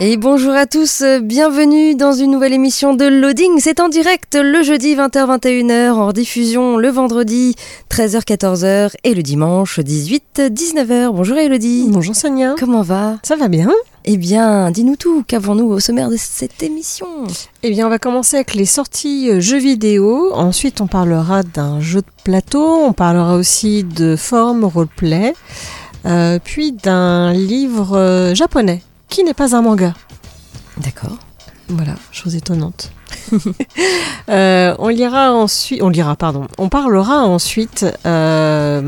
Et bonjour à tous, euh, bienvenue dans une nouvelle émission de Loading. C'est en direct le jeudi 20h-21h, en diffusion le vendredi 13h-14h et le dimanche 18-19h. Bonjour Elodie. Bonjour Sonia. Comment va? Ça va bien Eh bien, dis-nous tout, qu'avons-nous au sommaire de cette émission? Eh bien, on va commencer avec les sorties euh, jeux vidéo. Ensuite, on parlera d'un jeu de plateau. On parlera aussi de forme roleplay. Euh, puis d'un livre euh, japonais qui n'est pas un manga. D'accord. Voilà, chose étonnante. Euh, on lira ensuite, on lira, pardon, on parlera ensuite euh,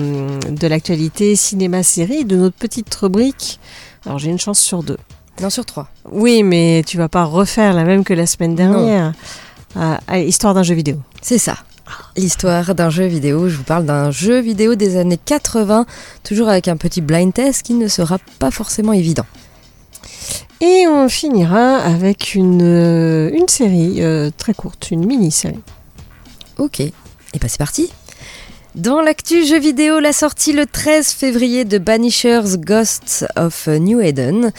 de l'actualité cinéma-série, de notre petite rubrique. Alors j'ai une chance sur deux. Non, sur trois. Oui, mais tu vas pas refaire la même que la semaine dernière. Euh, allez, histoire d'un jeu vidéo. C'est ça. L'histoire d'un jeu vidéo, je vous parle d'un jeu vidéo des années 80, toujours avec un petit blind test qui ne sera pas forcément évident. Et on finira avec une, euh, une série euh, très courte, une mini-série. Ok, et bah c'est parti Dans l'actu jeu vidéo, la sortie le 13 février de Banishers Ghosts of New Eden,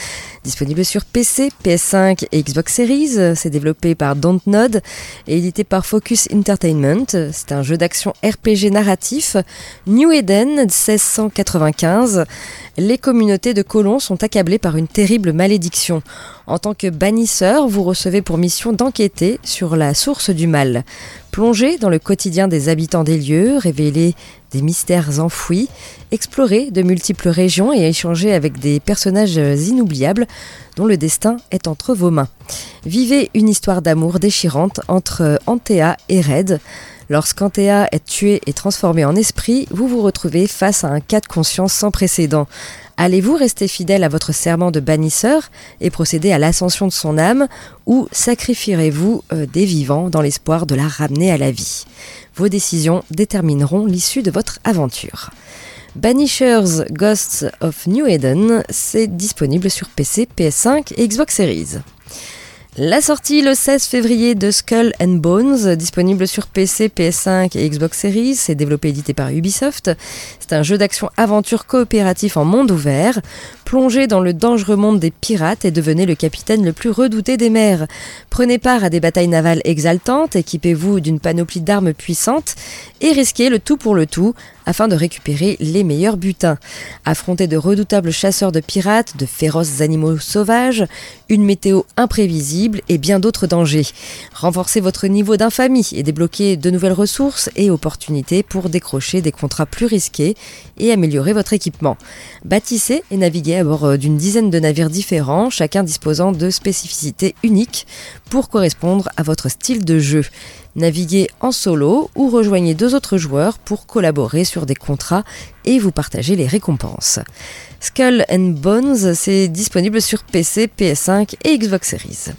disponible sur PC, PS5 et Xbox Series, c'est développé par Dontnod et édité par Focus Entertainment. C'est un jeu d'action RPG narratif. New Eden 1695. Les communautés de colons sont accablées par une terrible malédiction. En tant que bannisseur, vous recevez pour mission d'enquêter sur la source du mal. Plonger dans le quotidien des habitants des lieux, révéler des mystères enfouis, explorer de multiples régions et échanger avec des personnages inoubliables dont le destin est entre vos mains. Vivez une histoire d'amour déchirante entre Antea et Red. Lorsqu'Antea est tué et transformé en esprit, vous vous retrouvez face à un cas de conscience sans précédent. Allez-vous rester fidèle à votre serment de bannisseur et procéder à l'ascension de son âme ou sacrifierez-vous euh, des vivants dans l'espoir de la ramener à la vie? Vos décisions détermineront l'issue de votre aventure. Banishers Ghosts of New Eden, c'est disponible sur PC, PS5 et Xbox Series. La sortie le 16 février de Skull and Bones, disponible sur PC, PS5 et Xbox Series, c'est développé et édité par Ubisoft. Un jeu d'action aventure coopératif en monde ouvert. Plongez dans le dangereux monde des pirates et devenez le capitaine le plus redouté des mers. Prenez part à des batailles navales exaltantes, équipez-vous d'une panoplie d'armes puissantes et risquez le tout pour le tout afin de récupérer les meilleurs butins. Affrontez de redoutables chasseurs de pirates, de féroces animaux sauvages, une météo imprévisible et bien d'autres dangers. Renforcez votre niveau d'infamie et débloquez de nouvelles ressources et opportunités pour décrocher des contrats plus risqués et améliorer votre équipement. Bâtissez et naviguez à bord euh, d'une dizaine de navires différents, chacun disposant de spécificités uniques pour correspondre à votre style de jeu. Naviguez en solo ou rejoignez deux autres joueurs pour collaborer sur des contrats et vous partager les récompenses. Skull and Bones, c'est disponible sur PC, PS5 et Xbox Series.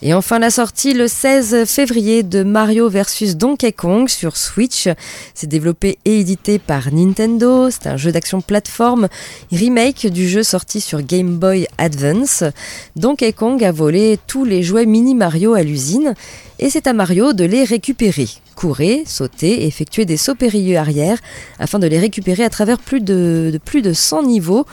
Et enfin la sortie le 16 février de Mario vs Donkey Kong sur Switch. C'est développé et édité par Nintendo. C'est un jeu d'action plateforme remake du jeu sorti sur Game Boy Advance. Donkey Kong a volé tous les jouets mini Mario à l'usine et c'est à Mario de les récupérer. Courez, sautez, effectuez des sauts périlleux arrière afin de les récupérer à travers plus de, de plus de 100 niveaux,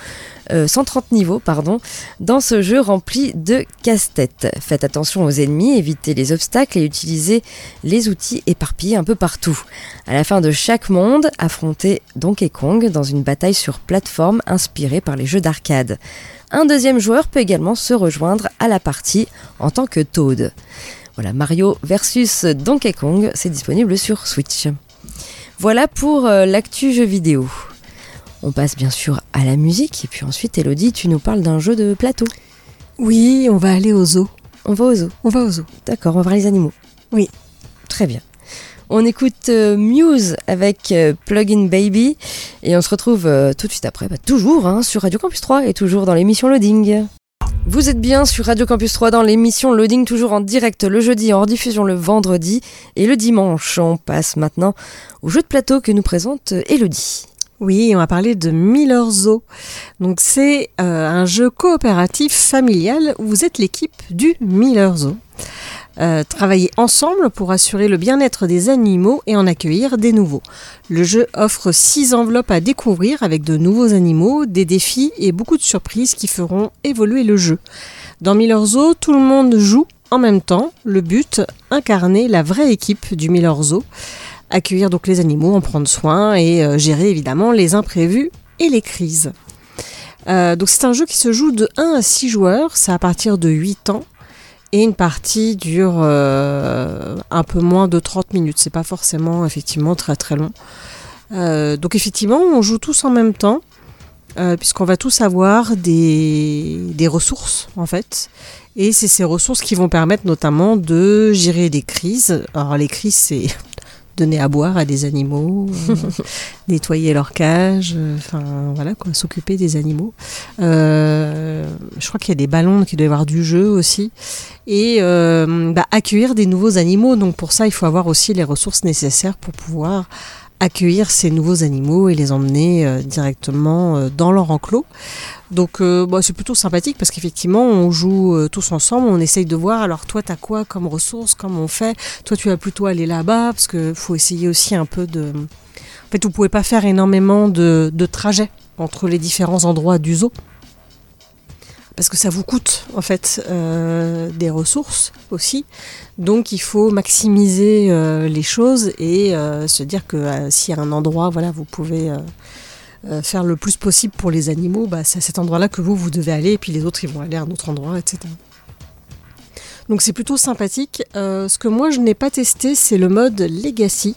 euh, 130 niveaux pardon, dans ce jeu rempli de casse-tête. Faites attention aux ennemis, évitez les obstacles et utilisez les outils éparpillés un peu partout. À la fin de chaque monde, affrontez Donkey Kong dans une bataille sur plateforme inspirée par les jeux d'arcade. Un deuxième joueur peut également se rejoindre à la partie en tant que Toad. Voilà, Mario versus Donkey Kong, c'est disponible sur Switch. Voilà pour euh, l'actu jeu vidéo. On passe bien sûr à la musique et puis ensuite Elodie, tu nous parles d'un jeu de plateau. Oui, on va aller au zoo. On va au zoo. On va au zoo. D'accord, on va voir les animaux. Oui. Très bien. On écoute euh, Muse avec euh, Plugin Baby et on se retrouve euh, tout de suite après, bah, toujours hein, sur Radio Campus 3 et toujours dans l'émission Loading. Vous êtes bien sur Radio Campus 3 dans l'émission Loading, toujours en direct le jeudi, en rediffusion le vendredi et le dimanche. On passe maintenant au jeu de plateau que nous présente Elodie. Oui, on va parler de Miller Zoo. Donc c'est euh, un jeu coopératif familial où vous êtes l'équipe du Miller Zoo. Euh, travailler ensemble pour assurer le bien-être des animaux et en accueillir des nouveaux. Le jeu offre six enveloppes à découvrir avec de nouveaux animaux, des défis et beaucoup de surprises qui feront évoluer le jeu. Dans Miller Zoo, tout le monde joue en même temps. Le but, incarner la vraie équipe du Miller Zoo accueillir donc les animaux, en prendre soin et euh, gérer évidemment les imprévus et les crises. Euh, donc c'est un jeu qui se joue de 1 à 6 joueurs, c'est à partir de 8 ans et une partie dure euh, un peu moins de 30 minutes, c'est pas forcément effectivement très très long. Donc effectivement on joue tous en même temps puisqu'on va tous avoir des, des ressources en fait et c'est ces ressources qui vont permettre notamment de gérer des crises. Alors les crises c'est donner à boire à des animaux, euh, nettoyer leur cage, euh, enfin voilà quoi, s'occuper des animaux. Euh, je crois qu'il y a des ballons qui doivent avoir du jeu aussi et euh, bah, accueillir des nouveaux animaux. Donc pour ça, il faut avoir aussi les ressources nécessaires pour pouvoir accueillir ces nouveaux animaux et les emmener euh, directement euh, dans leur enclos. Donc euh, bah, c'est plutôt sympathique parce qu'effectivement on joue euh, tous ensemble, on essaye de voir alors toi t'as quoi comme ressources, comment on fait, toi tu vas plutôt aller là-bas parce que faut essayer aussi un peu de... En fait vous pouvez pas faire énormément de, de trajets entre les différents endroits du zoo parce que ça vous coûte en fait euh, des ressources aussi. Donc il faut maximiser euh, les choses et euh, se dire que s'il y a un endroit, voilà, vous pouvez faire le plus possible pour les animaux, bah, c'est à cet endroit-là que vous, vous devez aller, et puis les autres, ils vont aller à un autre endroit, etc. Donc c'est plutôt sympathique. Ce que moi, je n'ai pas testé, c'est le mode Legacy.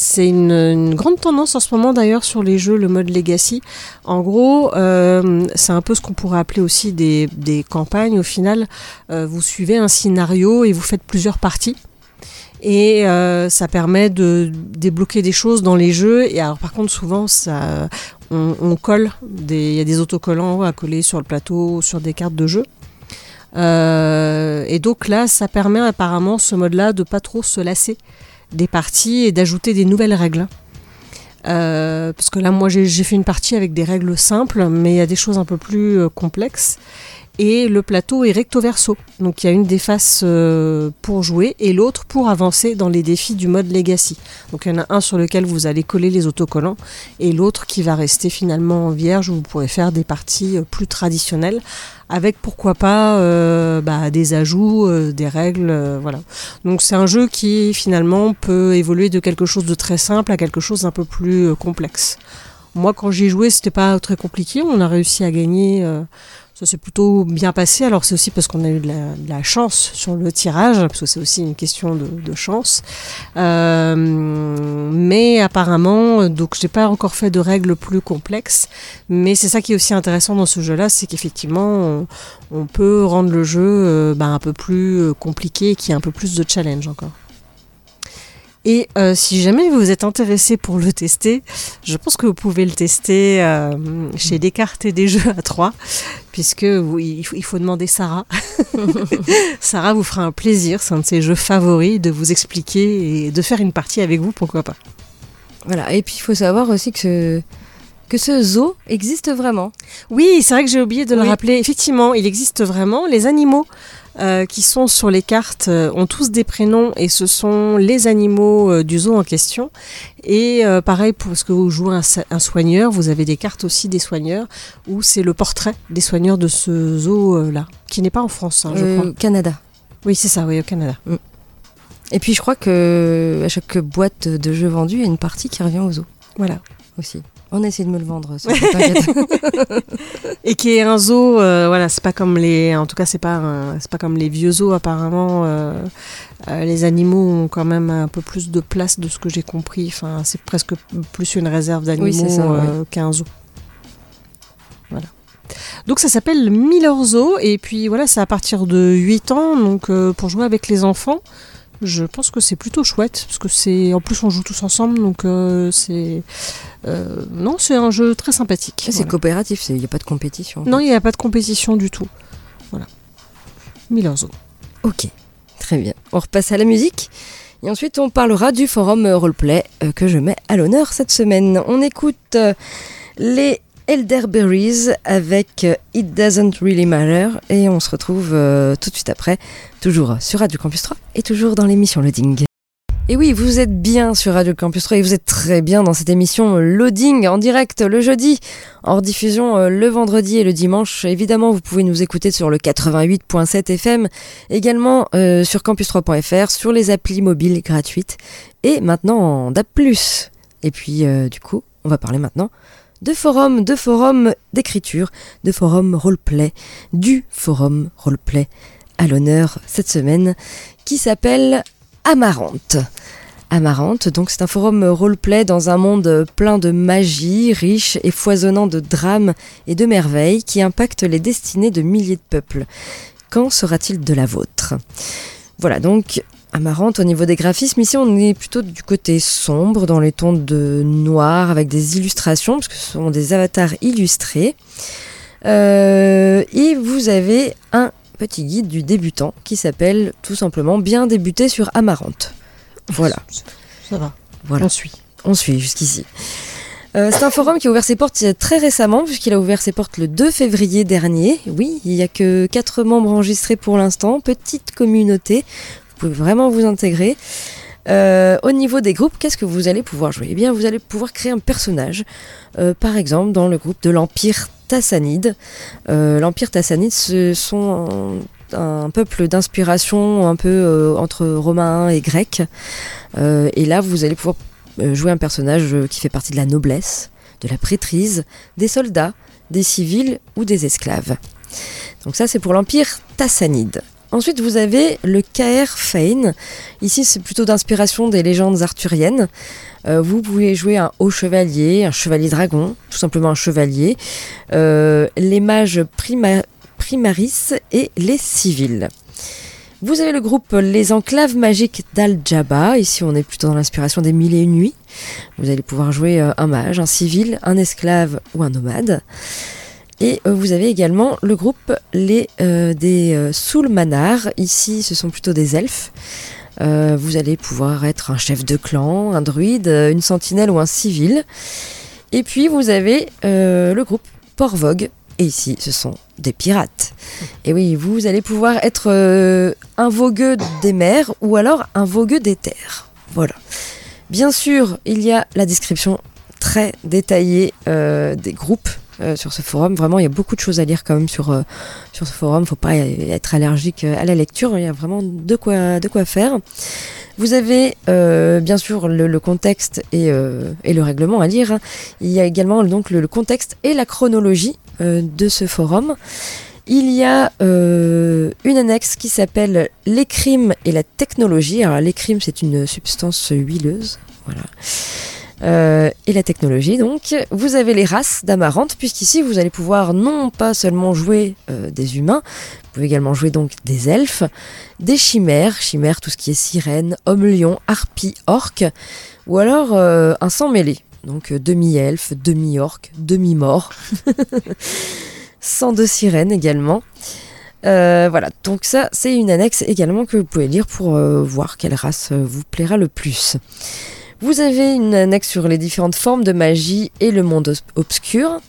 C'est une, grande tendance en ce moment d'ailleurs sur les jeux, le mode Legacy. En gros, euh, c'est un peu ce qu'on pourrait appeler aussi des, des campagnes. Au final, euh, vous suivez un scénario et vous faites plusieurs parties. Et euh, ça permet de débloquer des choses dans les jeux. Et alors, par contre, souvent, ça, on, on colle. Il y a des autocollants à coller sur le plateau, sur des cartes de jeu. Euh, et donc là, ça permet apparemment ce mode-là de pas trop se lasser des parties et d'ajouter des nouvelles règles. Euh, parce que là, moi, j'ai fait une partie avec des règles simples, mais il y a des choses un peu plus euh, complexes. Et le plateau est recto verso. Donc il y a une des faces euh, pour jouer et l'autre pour avancer dans les défis du mode Legacy. Donc il y en a un sur lequel vous allez coller les autocollants et l'autre qui va rester finalement vierge où vous pourrez faire des parties euh, plus traditionnelles avec pourquoi pas euh, bah, des ajouts, des règles, voilà. Donc c'est un jeu qui finalement peut évoluer de quelque chose de très simple à quelque chose d'un peu plus complexe. Moi quand j'y joué c'était pas très compliqué, on a réussi à gagner, ça s'est plutôt bien passé. Alors c'est aussi parce qu'on a eu de la, de la chance sur le tirage, parce que c'est aussi une question de, de chance. Euh, mais apparemment, donc j'ai pas encore fait de règles plus complexes, mais c'est ça qui est aussi intéressant dans ce jeu-là, c'est qu'effectivement on, peut rendre le jeu euh, bah, un peu plus euh, compliqué, qui a un peu plus de challenge encore. Et euh, si jamais vous êtes intéressé pour le tester, je pense que vous pouvez le tester euh, chez Descartes et des jeux à 3, puisque il, faut, il faut demander Sarah. Sarah vous fera un plaisir, c'est un de ses jeux favoris, de vous expliquer et de faire une partie avec vous, pourquoi pas. Voilà, et puis il faut savoir aussi que ce, que ce zoo existe vraiment. Oui, c'est vrai que j'ai oublié de le rappeler. Effectivement, il existe vraiment. Les animaux euh, qui sont sur les cartes euh, ont tous des prénoms et ce sont les animaux euh, du zoo en question. Et euh, pareil, pour ce que vous jouez un, soigneur, vous avez des cartes aussi des soigneurs où c'est le portrait des soigneurs de ce zoo-là, qui n'est pas en France, hein, je crois. Canada. Oui, c'est ça, oui, au Canada. Et puis je crois que à chaque boîte de jeux vendus, il y a une partie qui revient au zoo Voilà. aussi. On essaie de me le vendre. ça. Et qui est un zoo, euh, voilà, c'est pas comme les, en tout cas c'est pas, un- c'est pas comme les vieux zoos apparemment. euh, euh, les animaux ont quand même un peu plus de place de ce que j'ai compris. Enfin, c'est presque plus une réserve d'animaux Oui, qu'un zoo. Voilà. Donc ça s'appelle Miller Zoo et puis voilà, c'est à partir de 8 ans, donc pour jouer avec les enfants. Je pense que c'est plutôt chouette parce que c'est en plus on joue tous ensemble donc euh, c'est euh, non c'est un jeu très sympathique. C'est Voilà. coopératif, il n'y a pas de compétition. Non, il n'y a pas de compétition du tout. Voilà. Miller Zoo. Ok, très bien. On repasse à la musique. Et ensuite, on parlera du forum roleplay euh, que je mets à l'honneur cette semaine. On écoute les Elderberries avec euh, It Doesn't Really Matter et on se retrouve euh, tout de suite après, toujours sur Radio Campus 3 et toujours dans l'émission Loading. Et oui, vous êtes bien sur Radio Campus 3 et vous êtes très bien dans cette émission Loading en direct le jeudi, hors diffusion euh, le vendredi et le dimanche. Évidemment, vous pouvez nous écouter sur le 88.7 FM, également sur campus3.fr, sur les applis mobiles gratuites et maintenant en DAB+. Et puis, du coup, on va parler maintenant de forums, de forums d'écriture, de forums roleplay, du forum roleplay à l'honneur cette semaine qui s'appelle Amarante. Amarante, donc c'est un forum roleplay dans un monde plein de magie, riche et foisonnant de drames et de merveilles qui impacte les destinées de milliers de peuples. Quand sera-t-il de la vôtre? Voilà, donc Amarante au niveau des graphismes, ici on est plutôt du côté sombre, dans les tons de noir, avec des illustrations, parce que ce sont des avatars illustrés. Euh, et vous avez un petit guide du débutant qui s'appelle tout simplement Bien débuter sur Amarante. Voilà. Ça va. Voilà. On suit. On suit jusqu'ici. Euh, c'est un forum qui a ouvert ses portes très récemment, puisqu'il a ouvert ses portes le 2 février dernier. Oui, il n'y a que 4 membres enregistrés pour l'instant, petite communauté. Vous pouvez vraiment vous intégrer. Euh, au niveau des groupes, qu'est-ce que vous allez pouvoir jouer? Eh bien, vous allez pouvoir créer un personnage, euh, par exemple dans le groupe de l'Empire Tassanide. Euh, L'Empire Tassanide, ce sont un, peuple d'inspiration un peu entre romain et grec. Et là, vous allez pouvoir jouer un personnage qui fait partie de la noblesse, de la prêtrise, des soldats, des civils ou des esclaves. Donc ça, c'est pour l'Empire Tassanide. Ensuite, vous avez le Caer Fane. Ici, c'est plutôt d'inspiration des légendes arthuriennes. Euh, vous pouvez jouer un haut chevalier, un chevalier dragon, tout simplement un chevalier, euh, les mages prima- primaris et les civils. Vous avez le groupe Les Enclaves Magiques d'Al-Jabba. Ici, on est plutôt dans l'inspiration des Mille et Une Nuits. Vous allez pouvoir jouer euh, un mage, un civil, un esclave ou un nomade. Et euh, vous avez également le groupe euh, des euh, Soulmanars. Ici, ce sont plutôt des elfes. Vous allez pouvoir être un chef de clan, un druide, une sentinelle ou un civil. Et puis, vous avez le groupe Porvogue. Et ici, ce sont des pirates. Et oui, vous allez pouvoir être un vogueux des mers ou alors un vogueux des terres. Voilà. Bien sûr, il y a la description très détaillée des groupes euh, sur ce forum. Vraiment, il y a beaucoup de choses à lire quand même sur, euh, sur ce forum. Faut pas être allergique euh, à la lecture. Il y a vraiment de quoi, faire. Vous avez bien sûr le, contexte et, le règlement à lire. Il y a également donc le, contexte et la chronologie de ce forum. Il y a une annexe qui s'appelle Les crimes et la technologie. Alors les crimes, c'est une substance huileuse. Voilà. Euh, et la technologie, donc. Vous avez les races d'amarante, puisqu'ici, vous allez pouvoir non pas seulement jouer euh, des humains, vous pouvez également jouer donc des elfes, des chimères, chimères, tout ce qui est sirène, homme-lion, harpie, orque, ou alors euh, un sang mêlé. Donc demi-elfe, demi-orque, demi-mort. sang de sirène également. Voilà, donc ça c'est une annexe également que vous pouvez lire pour voir quelle race vous plaira le plus. Vous avez une annexe sur les différentes formes de magie et le monde obscur,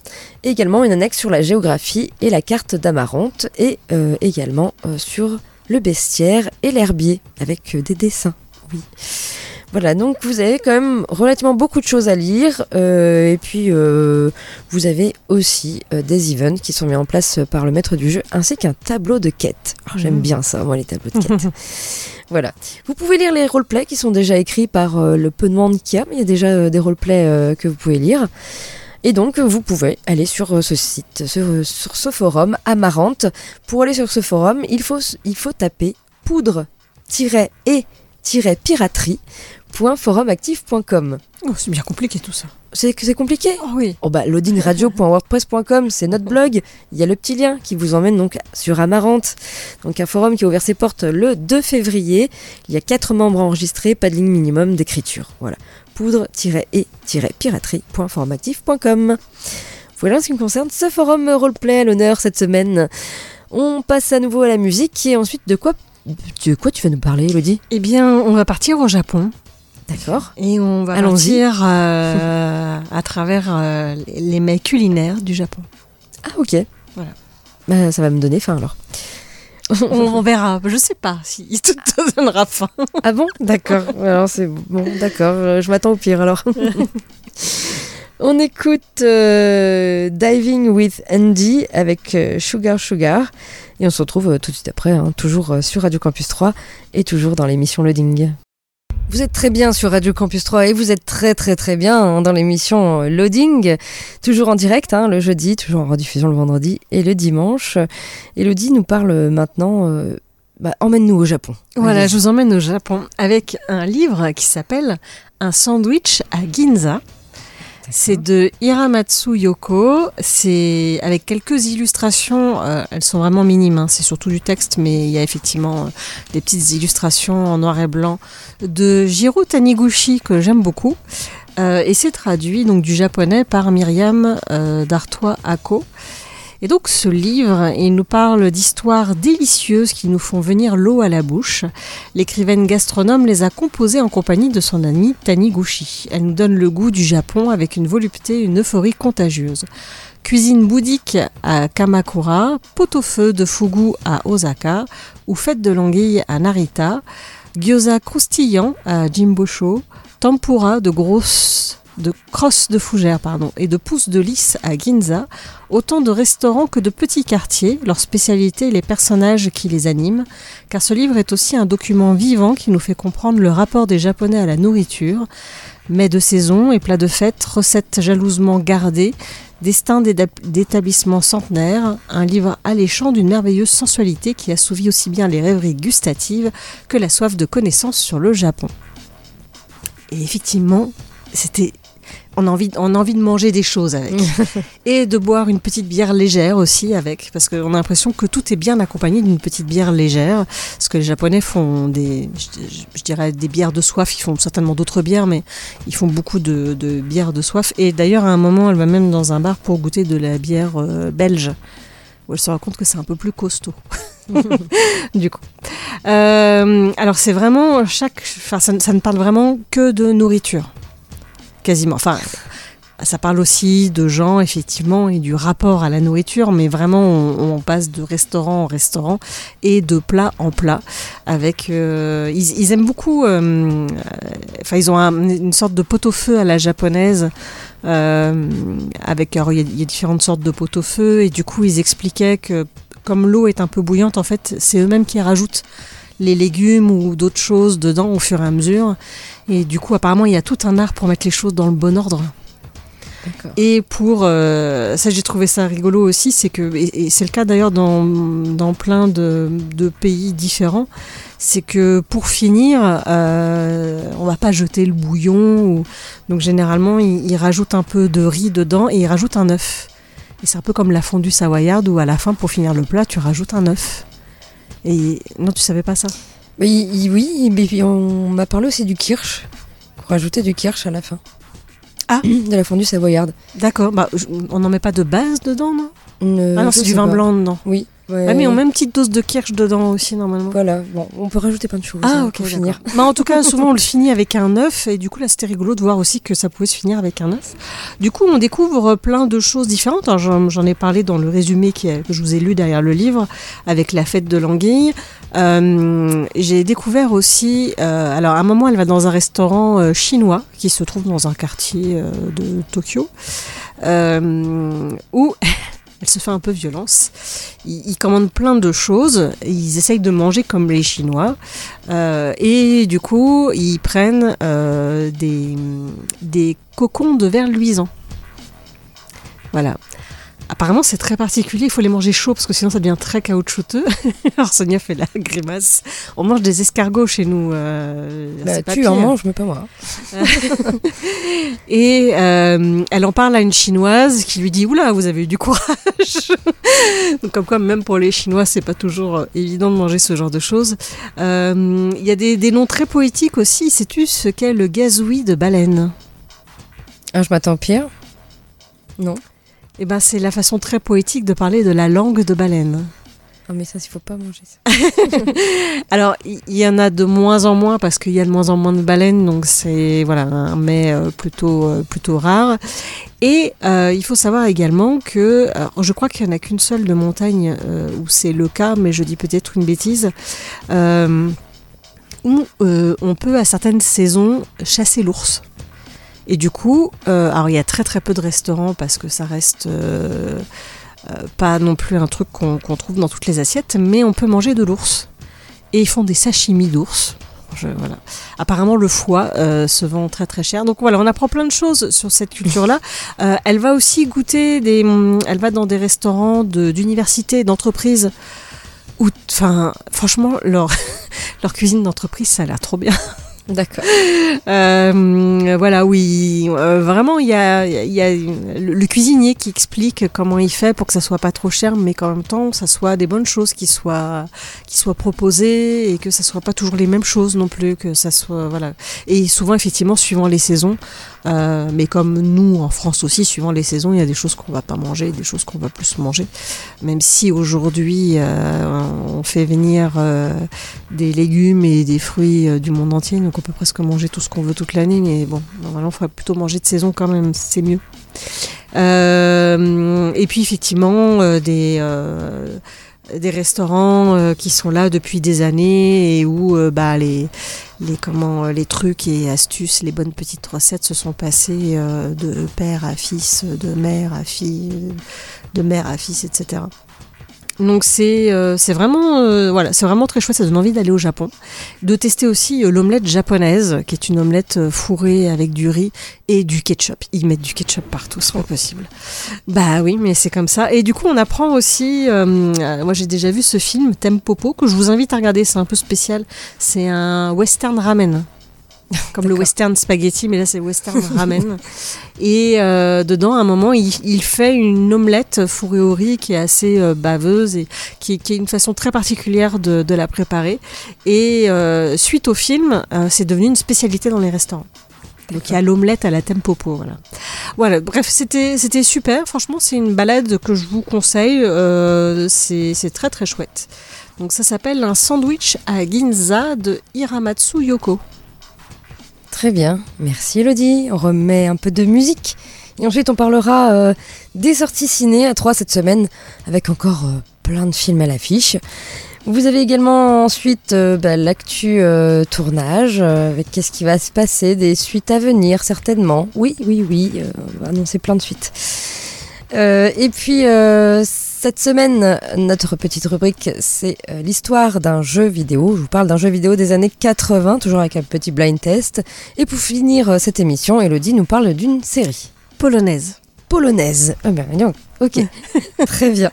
également une annexe sur la géographie et la carte d'Amarante, et euh, également euh, sur le bestiaire et l'herbier, avec euh, des dessins. Oui. Voilà, donc vous avez quand même relativement beaucoup de choses à lire, euh, et puis euh, vous avez aussi euh, des events qui sont mis en place par le maître du jeu, ainsi qu'un tableau de quête. Alors, J'aime Mhm. bien ça, moi, les tableaux de quête. voilà. Vous pouvez lire les roleplays qui sont déjà écrits par le peu de monde qu'il y a, mais il y a déjà des roleplays que vous pouvez lire. Et donc, vous pouvez aller sur ce site, sur, sur ce forum, Amarante. Pour aller sur ce forum, il faut, il faut taper poudre-et-piraterie.forumactif.com. Oh, c'est bien compliqué tout ça. C'est c'est compliqué Oh oui. Oh bah loadingradio.wordpress.com, c'est notre blog. Il y a le petit lien qui vous emmène donc sur Amarante, donc un forum qui a ouvert ses portes le 2 février. Il y a quatre membres enregistrés, pas de ligne minimum d'écriture. Voilà. poudre-et-piraterie.formatif.com. Voilà ce qui me concerne ce forum roleplay à l'honneur cette semaine. On passe à nouveau à la musique et ensuite de quoi de quoi tu vas nous parler, Elodie? Eh bien, on va partir au Japon. D'accord. Et on va Allons-y. partir euh, à travers euh, les mets culinaires du Japon. Ah ok. Voilà. Bah, ça va me donner faim alors. On, on verra. Je sais pas si il te donnera faim. Ah bon? D'accord. Alors c'est bon, d'accord. Je m'attends au pire alors. On écoute euh, Diving with Andy avec euh, Sugar Sugar et on se retrouve tout de suite après, hein, toujours sur Radio Campus 3 et toujours dans l'émission Loading. Vous êtes très bien sur Radio Campus 3 et vous êtes très très très bien hein, dans l'émission euh, Loading, toujours en direct hein, le jeudi, toujours en rediffusion le vendredi et le dimanche. Elodie nous parle maintenant, euh, bah, emmène-nous au Japon. Voilà, Allez. je vous emmène au Japon avec un livre qui s'appelle Un sandwich à Ginza. C'est de Hiramatsu Yoko. C'est avec quelques illustrations. euh, elles sont vraiment minimes. hein, C'est surtout du texte, mais il y a effectivement euh, des petites illustrations en noir et blanc de Jiro Taniguchi que j'aime beaucoup. Euh, et c'est traduit donc du japonais par Myriam euh, d'Artois Ako. Et donc ce livre, il nous parle d'histoires délicieuses qui nous font venir l'eau à la bouche. L'écrivaine gastronome les a composées en compagnie de son amie Taniguchi. Elle nous donne le goût du Japon avec une volupté, une euphorie contagieuse. Cuisine bouddhique à Kamakura, pot-au-feu de fugu à Osaka ou fête de l'anguille à Narita, gyoza croustillant à Jimbosho, tempura de grosses de crosses de fougères pardon, et de pousses de lys à Ginza, autant de restaurants que de petits quartiers, leur spécialité et les personnages qui les animent, car ce livre est aussi un document vivant qui nous fait comprendre le rapport des Japonais à la nourriture, mets de saison et plats de fête, recettes jalousement gardées, destin d'établissements centenaires, un livre alléchant d'une merveilleuse sensualité qui assouvit aussi bien les rêveries gustatives que la soif de connaissance sur le Japon. Et effectivement, c'était on a envie on a envie de manger des choses avec. Et de boire une petite bière légère aussi avec parce qu'on a l'impression que tout est bien accompagné d'une petite bière légère. Parce que les japonais font des je, dirais des bières de soif ils font certainement d'autres bières mais ils font beaucoup de, de bières de soif. Et d'ailleurs à un moment elle va même dans un bar pour goûter de la bière euh, belge. Où elle se rend compte que c'est un peu plus costaud. Du coup. Euh, alors c'est vraiment chaque enfin ça ne parle vraiment que de nourriture quasiment. Enfin, ça parle aussi de gens, effectivement, et du rapport à la nourriture, mais vraiment, on, passe de restaurant en restaurant et de plat en plat. Avec, euh, ils, aiment beaucoup. euh, Enfin, ils ont un- une sorte de pot-au-feu à la japonaise. euh, avec, alors, il y, y a différentes sortes de pot-au-feu, et du coup, ils expliquaient que comme l'eau est un peu bouillante, en fait, c'est eux-mêmes qui rajoutent les légumes ou d'autres choses dedans au fur et à mesure. Et du coup, apparemment, il y a tout un art pour mettre les choses dans le bon ordre. Et pour euh, ça, j'ai trouvé ça rigolo aussi, c'est que et, et c'est le cas d'ailleurs dans, dans plein de, de pays différents, c'est que pour finir, euh, on va pas jeter le bouillon. Ou, donc généralement, ils, ils rajoutent un peu de riz dedans et ils rajoutent un œuf. Et c'est un peu comme la fondue savoyarde où à la fin, pour finir le plat, tu rajoutes un œuf. Et non, tu savais pas ça? Mais il- il- oui, mais on m'a parlé aussi du kirsch. Pour rajouter du kirsch à la fin. Ah. De la fondue savoyarde. D'accord. Bah, je- on n'en met pas de base dedans, non? Ah non, c'est du vin blanc dedans. Oui. Ouais. Ah mais on met une petite dose de kirsch dedans aussi normalement. Voilà, bon, on peut rajouter plein de choses Ah hein, ok pour d'accord. finir. Bah, en tout cas souvent on le finit avec un œuf et du coup là c'était rigolo de voir aussi que ça pouvait se finir avec un œuf. Du coup on découvre plein de choses différentes. J'en ai parlé dans le résumé qui est- que je vous ai lu derrière le livre avec la fête de l'anguille. Euh, J'ai découvert aussi, euh, alors à un moment elle va dans un restaurant euh, chinois qui se trouve dans un quartier de Tokyo où elle se fait un peu violence. Ils, commandent plein de choses, ils essayent de manger comme les Chinois, euh, et du coup, ils prennent euh, des, des cocons de verre luisant. Voilà. Apparemment, c'est très particulier. Il faut les manger chauds parce que sinon, ça devient très caoutchouteux. Alors, Sonia fait la grimace. On mange des escargots chez nous. euh, Bah, tu en manges, mais pas moi. Et euh, elle en parle à une chinoise qui lui dit Oula, vous avez eu du courage. Donc, comme quoi, même pour les Chinois, c'est pas toujours euh, évident de manger ce genre de choses. Euh, Il y a des, des noms très poétiques aussi. Sais-tu ce qu'est le gazouille de baleine? Ah, je m'attends pire. Non. Eh ben, c'est la façon très poétique de parler de la langue de baleine. Ah, mais ça, il faut pas manger ça. Alors, il y, y en a de moins en moins parce qu'il y a de moins en moins de baleines, donc c'est voilà un mets euh, plutôt euh, plutôt rare. Et euh, il faut savoir également que, je crois qu'il y en a qu'une seule de montagne euh, où c'est le cas, mais je dis peut-être une bêtise. euh, où on peut à certaines saisons chasser l'ours. Et du coup, euh, alors il y a très très peu de restaurants parce que ça reste euh, euh, pas non plus un truc qu'on trouve dans toutes les assiettes, mais on peut manger de l'ours. Et ils font des sashimi d'ours. Voilà. Apparemment, le foie euh, se vend très très cher. Donc voilà, on apprend plein de choses sur cette culture-là. Euh, elle va aussi goûter des. hum, Elle va dans des restaurants de- d'universités, d'entreprises. Où, enfin, franchement, leur, leur cuisine d'entreprise, ça a l'air trop bien. D'accord. Euh, voilà, oui, euh, vraiment, il y a, le, cuisinier qui explique comment il fait pour que ça soit pas trop cher, mais qu'en même temps, ça soit des bonnes choses qui soient, qui soient proposées et que ça soit pas toujours les mêmes choses non plus, que ça soit, voilà. Et souvent, effectivement, suivant les saisons, euh, mais comme nous en France aussi, suivant les saisons, il y a des choses qu'on va pas manger, des choses qu'on va plus manger. Même si aujourd'hui, on fait venir des légumes et des fruits du monde entier, donc on peut presque manger tout ce qu'on veut toute l'année, mais bon, normalement, il faudrait plutôt manger de saison quand même, c'est mieux. Euh, et puis effectivement, euh, des, euh, des restaurants qui sont là depuis des années et où bah, les, les, comment, les trucs et astuces, les bonnes petites recettes se sont passées de père à fils, de mère à fille, de mère à fils, etc. Donc c'est euh, vraiment euh, voilà c'est vraiment très chouette ça donne envie d'aller au Japon. De tester aussi euh, l'omelette japonaise qui est une omelette fourrée avec du riz et du ketchup. Ils mettent du ketchup partout c'est pas possible. Bah oui mais c'est comme ça. Et du coup on apprend aussi moi j'ai déjà vu ce film Tempopo que je vous invite à regarder c'est un peu spécial. C'est un western ramen comme le western spaghetti, mais là c'est western ramen. Et euh, dedans, à un moment, il, il fait une omelette fourrée au riz qui est assez euh, baveuse et qui, qui est une façon très particulière de, de la préparer. Et euh, suite au film, c'est devenu une spécialité dans les restaurants. Donc il y a l'omelette à la tempopo, voilà. Voilà, bref, c'était c'était super. Franchement, c'est une balade que je vous conseille. Euh, c'est très très chouette. Donc ça s'appelle un sandwich à Ginza de Hiramatsu Yoko. Très bien, merci Elodie. On remet un peu de musique. Et ensuite, on parlera euh, des sorties ciné à 3 cette semaine, avec encore euh, plein de films à l'affiche. Vous avez également ensuite euh, bah, l'actu tournage, avec qu'est-ce qui va se passer, des suites à venir certainement. Oui, oui, oui, on va annoncer plein de suites. Et puis, cette semaine, notre petite rubrique, c'est euh, l'histoire d'un jeu vidéo. Je vous parle d'un jeu vidéo des années 80, toujours avec un petit blind test. Et pour finir euh, cette émission, Elodie nous parle d'une série Polonaise. polonaise. Ah ben, donc, ok, très bien.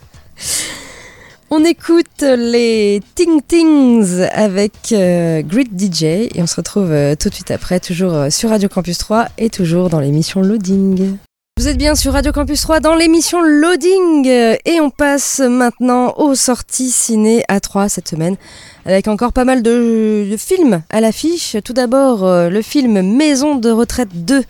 On écoute les Ting Tings avec euh, Grid DJ et on se retrouve euh, tout de suite après, toujours sur Radio Campus 3 et toujours dans l'émission Loading. Vous êtes bien sur Radio Campus 3 dans l'émission Loading et on passe maintenant aux sorties ciné à 3 cette semaine avec encore pas mal de, de films à l'affiche. Tout d'abord euh, le film Maison de retraite 2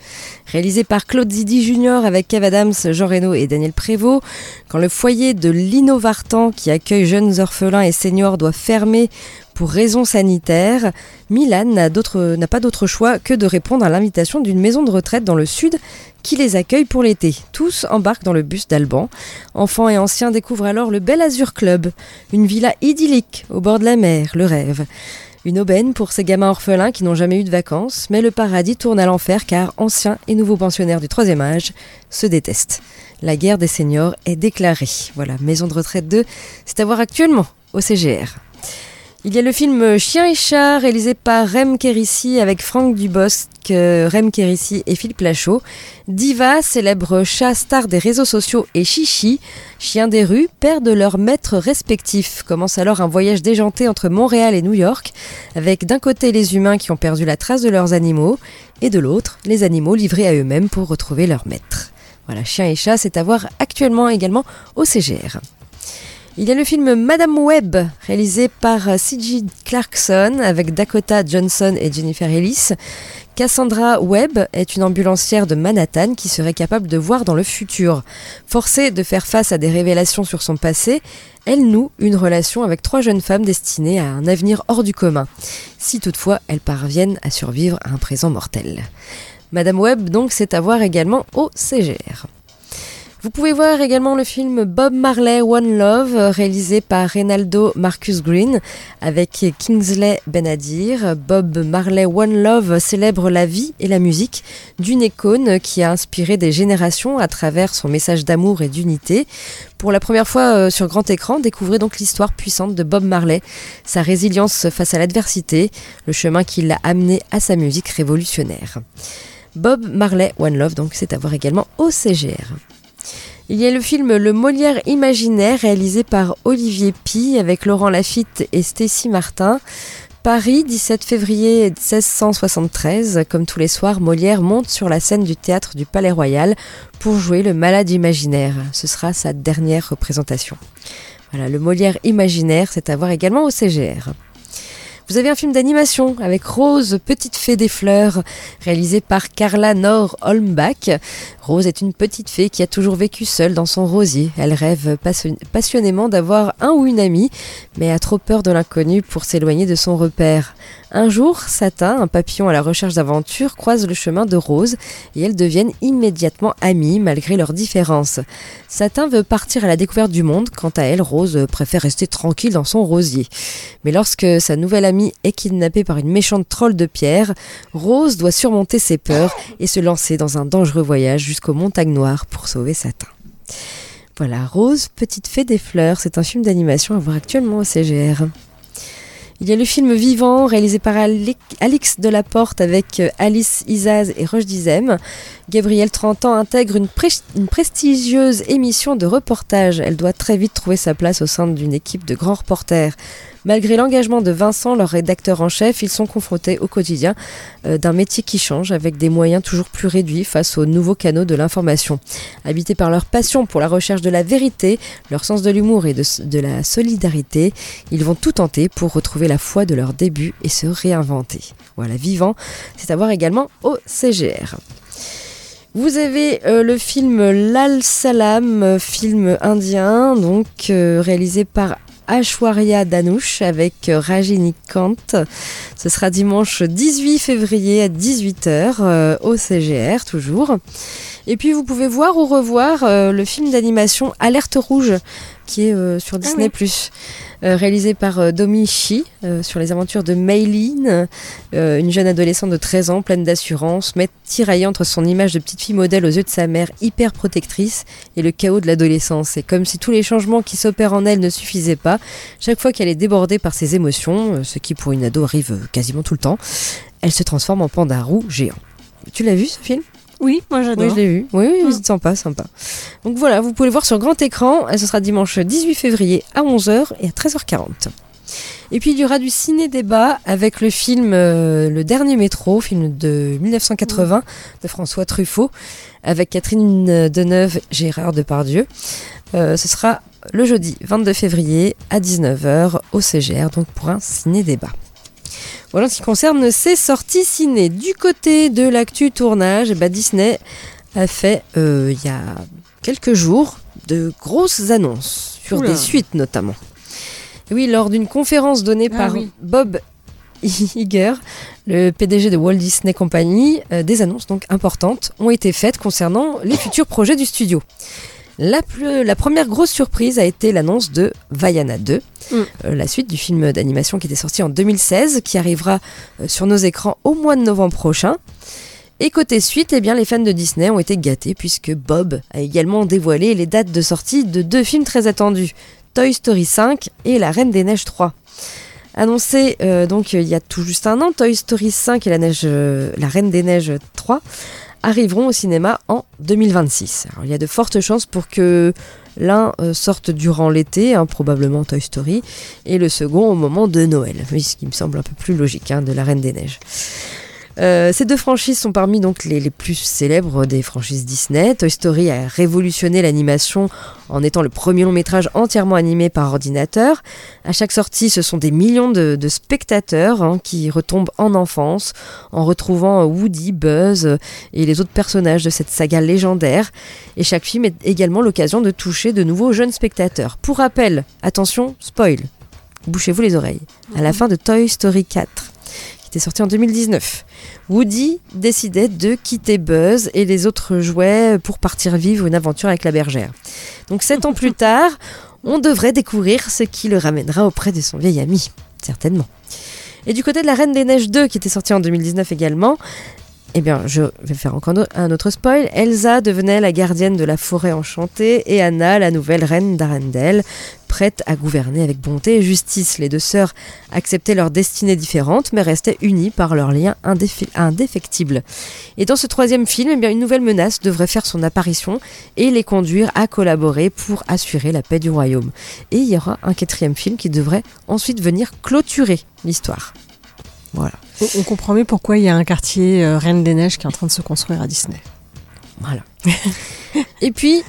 réalisé par Claude Zidi Junior avec Kev Adams, Jean Reno et Daniel Prévost. Quand le foyer de Lino Vartan qui accueille jeunes orphelins et seniors doit fermer pour raisons sanitaires, Milan n'a pas d'autre choix que de répondre à l'invitation d'une maison de retraite dans le sud qui les accueille pour l'été. Tous embarquent dans le bus d'Alban. Enfants et anciens découvrent alors le Bel Azur Club, une villa idyllique au bord de la mer, le rêve. Une aubaine pour ces gamins orphelins qui n'ont jamais eu de vacances, mais le paradis tourne à l'enfer car anciens et nouveaux pensionnaires du troisième âge se détestent. La guerre des seniors est déclarée. Voilà, maison de retraite 2, c'est à voir actuellement au CGR. Il y a le film Chien et chat réalisé par Rem Kérissi avec Franck Dubosc, euh, Rem Kérissi et Philippe Lachaud. Diva, célèbre chat star des réseaux sociaux et Chichi, chien des rues, perdent leurs maîtres respectifs. Commence alors un voyage déjanté entre Montréal et New York, avec d'un côté les humains qui ont perdu la trace de leurs animaux, et de l'autre les animaux livrés à eux-mêmes pour retrouver leurs maîtres. Voilà, chien et chat, c'est à voir actuellement également au CGR. Il y a le film Madame Webb, réalisé par C.J. Clarkson avec Dakota Johnson et Jennifer Ellis. Cassandra Webb est une ambulancière de Manhattan qui serait capable de voir dans le futur. Forcée de faire face à des révélations sur son passé, elle noue une relation avec trois jeunes femmes destinées à un avenir hors du commun, si toutefois elles parviennent à survivre à un présent mortel. Madame Webb, donc, c'est à voir également au CGR. Vous pouvez voir également le film Bob Marley One Love, réalisé par Reynaldo Marcus Green avec Kingsley Benadir. Bob Marley One Love célèbre la vie et la musique d'une icône qui a inspiré des générations à travers son message d'amour et d'unité. Pour la première fois euh, sur grand écran, découvrez donc l'histoire puissante de Bob Marley, sa résilience face à l'adversité, le chemin qui l'a amené à sa musique révolutionnaire. Bob Marley One Love, donc c'est à voir également au CGR. Il y a le film Le Molière imaginaire réalisé par Olivier Pi avec Laurent Lafitte et Stacy Martin. Paris, 17 février 1673. Comme tous les soirs, Molière monte sur la scène du théâtre du Palais Royal pour jouer le malade imaginaire. Ce sera sa dernière représentation. Voilà, le Molière imaginaire, c'est à voir également au CGR. Vous avez un film d'animation avec Rose, petite fée des fleurs, réalisé par Carla Nord Holmbach. Rose est une petite fée qui a toujours vécu seule dans son rosier. Elle rêve passionnément d'avoir un ou une amie, mais a trop peur de l'inconnu pour s'éloigner de son repère. Un jour, Satin, un papillon à la recherche d'aventure, croise le chemin de Rose et elles deviennent immédiatement amies malgré leurs différences. Satin veut partir à la découverte du monde, quant à elle, Rose préfère rester tranquille dans son rosier. Mais lorsque sa nouvelle amie est kidnappée par une méchante troll de pierre, Rose doit surmonter ses peurs et se lancer dans un dangereux voyage jusqu'aux montagnes noires pour sauver Satin. Voilà, Rose, petite fée des fleurs, c'est un film d'animation à voir actuellement au CGR. Il y a le film Vivant, réalisé par Alix Delaporte avec euh, Alice Isaz et Roche Dizem. Gabrielle, 30 ans, intègre une, une, prestigieuse émission de reportage. Elle doit très vite trouver sa place au sein d'une équipe de grands reporters. Malgré l'engagement de Vincent, leur rédacteur en chef, ils sont confrontés au quotidien euh, d'un métier qui change avec des moyens toujours plus réduits face aux nouveaux canaux de l'information. Habités par leur passion pour la recherche de la vérité, leur sens de l'humour et de, la solidarité, ils vont tout tenter pour retrouver la foi de leur début et se réinventer. Voilà, vivant, c'est à voir également au CGR. Vous avez euh, le film Lal Salam, euh, film indien, donc réalisé par Ashwarya Danush avec euh, Rajini Kant. Ce sera dimanche 18 février à 18h euh, au CGR toujours. Et puis vous pouvez voir ou revoir euh, le film d'animation Alerte Rouge qui est sur ah Disney+. Euh, réalisé par euh, Domi Shi euh, sur les aventures de Mayline, une jeune adolescente de 13 ans pleine d'assurance, mais tiraillée entre son image de petite fille modèle aux yeux de sa mère hyper protectrice et le chaos de l'adolescence. Et comme si tous les changements qui s'opèrent en elle ne suffisaient pas, chaque fois qu'elle est débordée par ses émotions, ce qui pour une ado arrive quasiment tout le temps, elle se transforme en panda roux géant. Tu l'as vu ce film? Oui, moi j'adore. Oui, je l'ai vu. Oui, oui, c'est sympa, sympa. Donc voilà, vous pouvez le voir sur grand écran. Ce sera dimanche 18 février à 11h et à 13h40. Et puis il y aura du ciné-débat avec le film euh, Le Dernier Métro, film de 1980 de François Truffaut, avec Catherine Deneuve, Gérard Depardieu. Euh, ce sera le jeudi 22 février à 19h au CGR, donc pour un ciné-débat. Voilà ce qui concerne ces sorties ciné. Du côté de l'actu tournage, bah Disney a fait euh, il y a quelques jours de grosses annonces sur des suites notamment. oui, lors d'une conférence donnée ah par Bob Iger, le PDG de Walt Disney Company, euh, des annonces donc importantes ont été faites concernant les futurs projets du studio. La, la, première grosse surprise a été l'annonce de Vaiana 2, mm. euh, la suite du film d'animation qui était sorti en 2016, qui arrivera euh, sur nos écrans au mois de novembre prochain. Et côté suite, eh bien, les fans de Disney ont été gâtés puisque Bob a également dévoilé les dates de sortie de deux films très attendus, Toy Story 5 et La Reine des Neiges 3. Annoncé euh, donc il y a tout juste un an, Toy Story 5 et la, neige, la Reine des Neiges 3 arriveront au cinéma en 2026. Alors, il y a de fortes chances pour que l'un euh, sorte durant l'été, hein, probablement Toy Story, et le second au moment de Noël, ce qui me semble un peu plus logique hein, de la Reine des Neiges. Euh, ces deux franchises sont parmi donc les, les plus célèbres des franchises Disney. Toy Story a révolutionné l'animation en étant le premier long métrage entièrement animé par ordinateur. À chaque sortie, ce sont des millions de, de spectateurs hein, qui retombent en enfance en retrouvant Woody, Buzz et les autres personnages de cette saga légendaire. Et chaque film est également l'occasion de toucher de nouveaux jeunes spectateurs. Pour rappel, attention, spoil, bouchez-vous les oreilles. À la fin de Toy Story 4, qui était sorti en 2019, Woody décidait de quitter Buzz et les autres jouets pour partir vivre une aventure avec la bergère. Donc sept ans plus tard, on devrait découvrir ce qui le ramènera auprès de son vieil ami, certainement. Et du côté de la Reine des Neiges 2, qui était sortie en 2019 également, eh bien, je vais faire encore un autre spoil. Elsa devenait la gardienne de la forêt enchantée et Anna, la nouvelle reine d'Arendelle, prête à gouverner avec bonté et justice. Les deux sœurs acceptaient leurs destinées différentes, mais restaient unies par leur lien indéfectible. Et dans ce troisième film, eh une nouvelle menace devrait faire son apparition et les conduire à collaborer pour assurer la paix du royaume. Et il y aura un quatrième film qui devrait ensuite venir clôturer l'histoire. Voilà. On, comprend mieux pourquoi il y a un quartier euh, Reine des Neiges qui est en train de se construire à Disney. Voilà. et puis,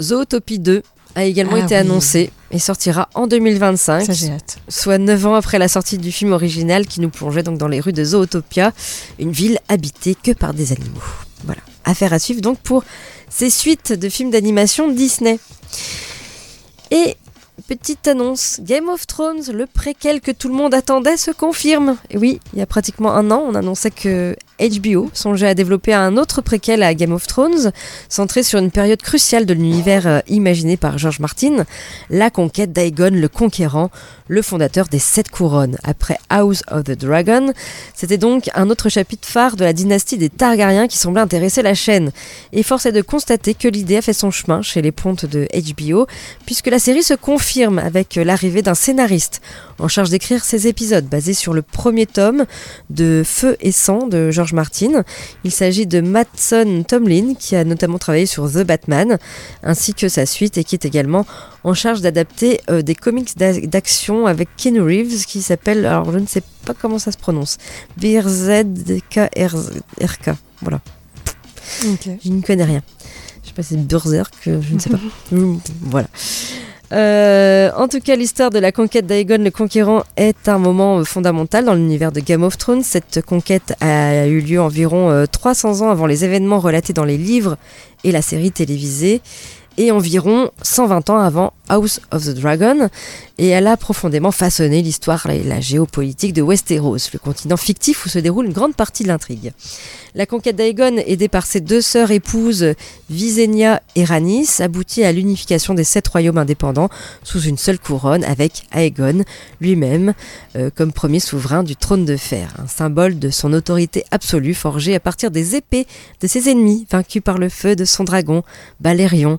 Zootopie 2 a également Ah été oui. annoncé et sortira en 2025, Ça, j'ai hâte. soit 9 ans après la sortie du film original qui nous plongeait donc dans les rues de Zootopia, une ville habitée que par des animaux. Voilà. Affaire à suivre donc pour ces suites de films d'animation Disney. Et petite annonce, Game of Thrones, le préquel que tout le monde attendait, se confirme. Et oui, il y a pratiquement un an, on annonçait que HBO songeait à développer un autre préquel à Game of Thrones, centré sur une période cruciale de l'univers euh, imaginé par George Martin, la conquête d'Aegon le Conquérant, le fondateur des Sept Couronnes. Après House of the Dragon, c'était donc un autre chapitre phare de la dynastie des Targaryens qui semblait intéresser la chaîne. Et force est de constater que l'idée a fait son chemin chez les pontes de HBO, puisque la série se confirme avec l'arrivée d'un scénariste en charge d'écrire ces épisodes basés sur le premier tome de Feu et Sang de George Martin. Il s'agit de Mattson Tomlin qui a notamment travaillé sur The Batman ainsi que sa suite et qui est également en charge d'adapter euh, des comics d'a- d'action avec Keanu Reeves qui s'appelle, alors je ne sais pas comment ça se prononce, BRZKRK. Voilà, je n'y connais rien. Je sais pas si c'est Berserk, euh, je ne sais pas. Voilà. Euh, en tout cas, l'histoire de la conquête d'Aegon le Conquérant est un moment euh, fondamental dans l'univers de Game of Thrones. Cette conquête a eu lieu environ euh, 300 ans avant les événements relatés dans les livres et la série télévisée, et environ 120 ans avant House of the Dragon, et elle a profondément façonné l'histoire et la géopolitique de Westeros, le continent fictif où se déroule une grande partie de l'intrigue. La conquête d'Aegon, aidée par ses deux sœurs épouses Visenya et Rhaenys, aboutit à l'unification des sept royaumes indépendants sous une seule couronne avec Aegon lui-même euh, comme premier souverain du trône de fer, un symbole de son autorité absolue forgée à partir des épées de ses ennemis vaincus par le feu de son dragon Balerion.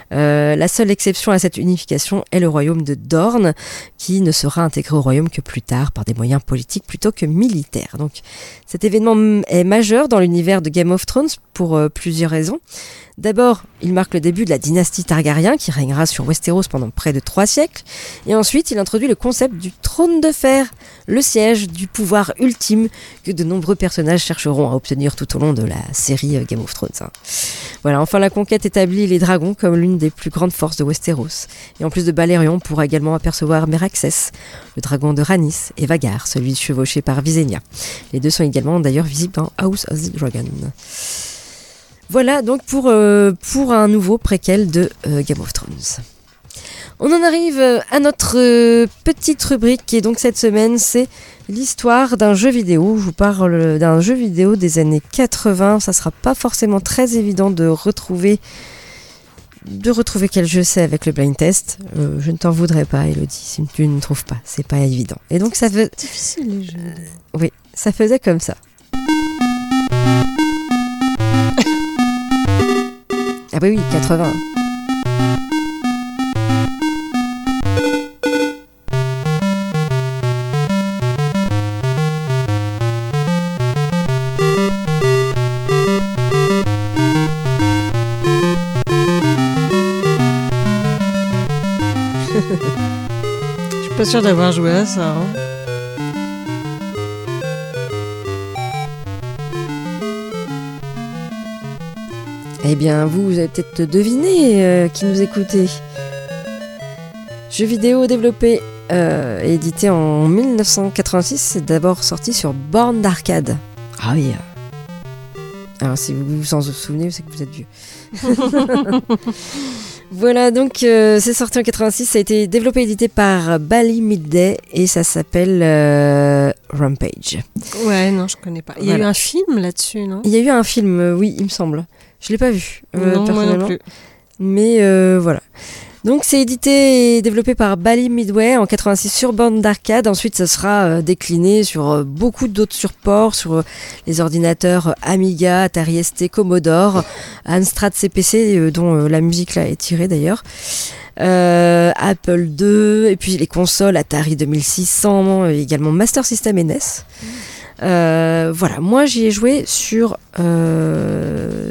Euh, la seule exception à cette unification est le royaume de Dorne, qui ne sera intégré au royaume que plus tard par des moyens politiques plutôt que militaires. Donc cet événement est majeur dans l'univers de Game of Thrones pour euh, plusieurs raisons. D'abord, il marque le début de la dynastie Targaryen qui régnera sur Westeros pendant près de trois siècles. Et ensuite, il introduit le concept du trône de fer, le siège du pouvoir ultime que de nombreux personnages chercheront à obtenir tout au long de la série euh, Game of Thrones. hein. Voilà, enfin la conquête établit les dragons comme l'une des plus grandes forces de Westeros. Et en plus de Balerion, on pourra également apercevoir Meraxes, le dragon de Rhaenys, et Vagar, celui chevauché par Visenya. Les deux sont également d'ailleurs visibles dans House of the Dragon. Voilà donc pour, euh, pour un nouveau préquel de euh, Game of Thrones. On en arrive euh, à notre petite rubrique qui est donc cette semaine, c'est l'histoire d'un jeu vidéo. Je vous parle d'un jeu vidéo des années 80. Ça sera pas forcément très évident de retrouver de retrouver quel jeu c'est avec le blind test. Euh, je ne t'en voudrais pas, Elodie, si tu ne trouves pas. C'est pas évident. Et donc ça veut, Difficile les jeux. oui, ça faisait comme ça. Ah bah oui, 80. Pas sûr d'avoir joué à ça. hein. Eh bien, vous, vous avez peut-être deviné euh, qui nous écoutez. Jeu vidéo développé euh, et édité en 1986, c'est d'abord sorti sur borne d'arcade. Ah oui. Alors, si vous vous en souvenez, c'est que vous êtes vieux. voilà, donc euh, c'est sorti en 86, ça a été développé et édité par Bally Midday et ça s'appelle euh, Rampage. Ouais, non, je connais pas. Il y a eu un film là-dessus, non? Il y a eu un film, euh, oui, il me semble. Je l'ai pas vu, euh, Non, moi non personnellement. plus. Mais euh, voilà. Donc c'est édité et développé par Bally Midway en 86 sur borne d'arcade. Ensuite, ça sera euh, décliné sur euh, beaucoup d'autres supports, sur euh, les ordinateurs Amiga, Atari ST, Commodore, Amstrad CPC, dont la musique là est tirée d'ailleurs. Apple II, et puis les consoles Atari 2600, euh, également Master System et NES. Voilà, moi j'y ai joué sur,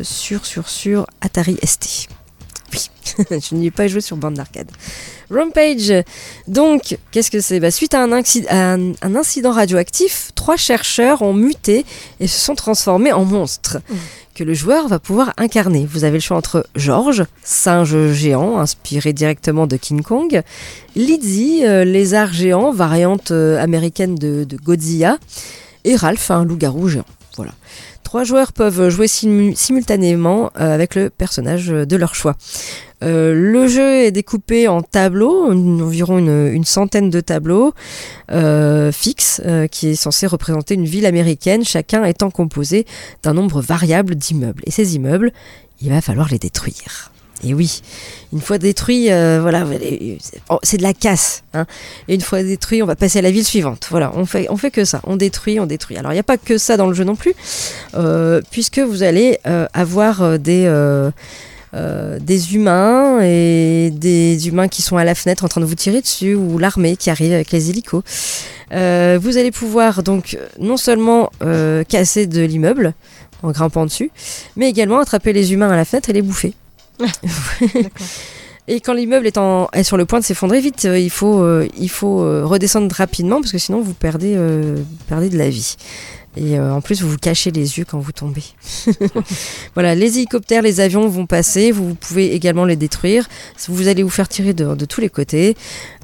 sur, sur, sur Atari ST. Oui, je n'y ai pas joué sur bande d'arcade. Rampage, donc, qu'est-ce que c'est? Bah, Suite à un, incident radioactif, trois chercheurs ont muté et se sont transformés en monstres que le joueur va pouvoir incarner. Vous avez le choix entre George, singe géant inspiré directement de King Kong, Lizzie, euh, lézard géant, variante euh, américaine de, de Godzilla, et Ralph, un loup-garou géant. Voilà. Trois joueurs peuvent jouer simu- simultanément euh, avec le personnage de leur choix. Euh, le jeu est découpé en tableaux, environ une, centaine de tableaux euh, fixes, euh, qui est censé représenter une ville américaine, chacun étant composé d'un nombre variable d'immeubles. Et ces immeubles, il va falloir les détruire. Et oui, une fois détruits, euh, voilà, oh, c'est de la casse. Hein. Et une fois détruit, on va passer à la ville suivante. Voilà, on fait, que ça. On détruit, on détruit. Alors, il n'y a pas que ça dans le jeu non plus, euh, puisque vous allez euh, avoir des, des humains et des humains qui sont à la fenêtre en train de vous tirer dessus, ou l'armée qui arrive avec les hélicos. Vous allez pouvoir donc non seulement casser de l'immeuble en grimpant dessus, mais également attraper les humains à la fenêtre et les bouffer. Et quand l'immeuble est, en- est sur le point de s'effondrer, vite, euh, il faut, euh, euh, redescendre rapidement parce que sinon vous perdez, perdez de la vie. Et euh, en plus, vous vous cachez les yeux quand vous tombez. voilà, les hélicoptères, les avions vont passer. Vous pouvez également les détruire. Vous allez vous faire tirer de, tous les côtés.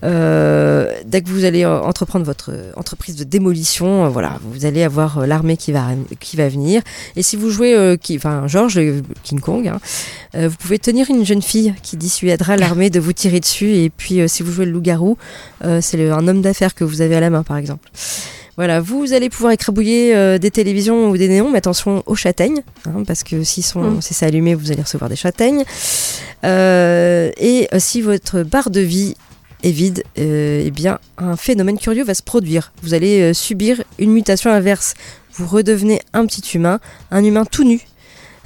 Euh, dès que vous allez euh, entreprendre votre euh, entreprise de démolition, euh, voilà, vous allez avoir l'armée qui va, qui va venir. Et si vous jouez, qui, enfin, George, King Kong, hein, vous pouvez tenir une jeune fille qui dissuadera l'armée de vous tirer dessus. Et puis, si vous jouez le loup-garou, c'est un homme d'affaires que vous avez à la main, par exemple. Voilà, vous allez pouvoir écrabouiller euh, des télévisions ou des néons, mais attention aux châtaignes, hein, parce que si, sont, Mm. si c'est allumé, vous allez recevoir des châtaignes. Euh, et euh, si votre barre de vie est vide, euh, eh bien, un phénomène curieux va se produire. Vous allez subir une mutation inverse. Vous redevenez un petit humain, un humain tout nu.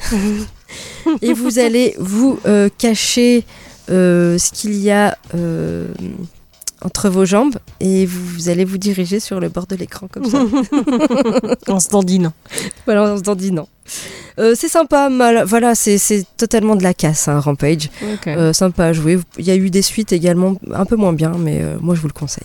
et vous allez vous cacher ce qu'il y a entre vos jambes et vous, vous allez vous diriger sur le bord de l'écran comme ça. En se dandinant. voilà, en se dandinant. Euh, c'est sympa, mal, voilà, c'est c'est totalement de la casse, hein, Rampage. Euh, sympa à jouer. Il y a eu des suites également un peu moins bien, mais euh, moi je vous le conseille.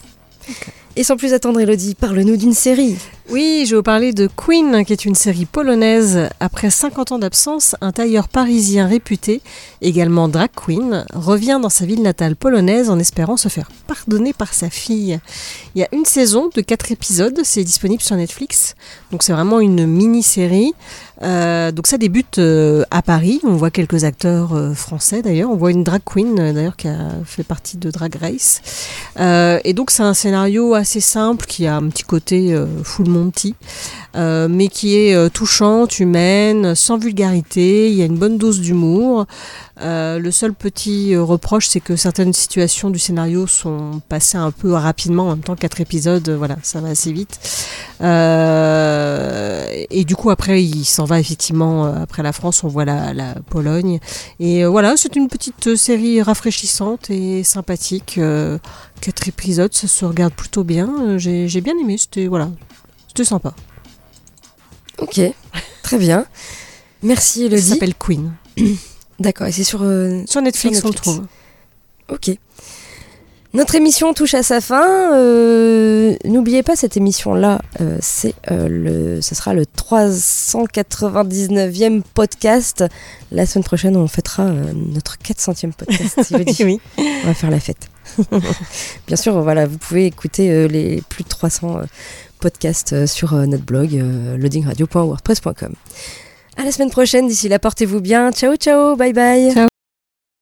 Et sans plus attendre, Elodie, parle-nous d'une série. Oui, je vais vous parler de Queen, qui est une série polonaise. Après 50 ans d'absence, un tailleur parisien réputé, également drag queen, revient dans sa ville natale polonaise en espérant se faire pardonner par sa fille. Il y a une saison de 4 épisodes, c'est disponible sur Netflix. Donc c'est vraiment une mini-série. Euh, donc ça débute euh, à Paris. On voit quelques acteurs euh, français d'ailleurs. On voit une drag queen d'ailleurs qui a fait partie de Drag Race. Et donc c'est un scénario assez simple qui a un petit côté euh, full Monty, euh, mais qui est euh, touchante, humaine, sans vulgarité. Il y a une bonne dose d'humour. Le seul petit reproche, c'est que certaines situations du scénario sont passées un peu rapidement. En même temps, quatre épisodes, voilà, ça va assez vite. Et du coup, après, il s'en va effectivement. après la France, on voit la, la Pologne. Et voilà, c'est une petite série rafraîchissante et sympathique. Quatre épisodes, ça se regarde plutôt bien. Euh, J'ai bien aimé. C'était voilà, c'était sympa. Ok, très bien. Merci Ça Elodie. s'appelle Queen. D'accord, et c'est sur... euh, Sur Netflix, Sur on le Netflix. trouve. Ok. Notre émission touche à sa fin. Euh, N'oubliez pas cette émission-là, euh, c'est euh, le, ce sera le 399e podcast. La semaine prochaine, on fêtera notre 400e podcast. si oui. On va faire la fête. Bien sûr, voilà, vous pouvez écouter euh, les plus de 300 euh, podcasts euh, sur notre blog loadingradio.wordpress.com. À la semaine prochaine. D'ici là, portez-vous bien. Ciao, ciao, bye bye.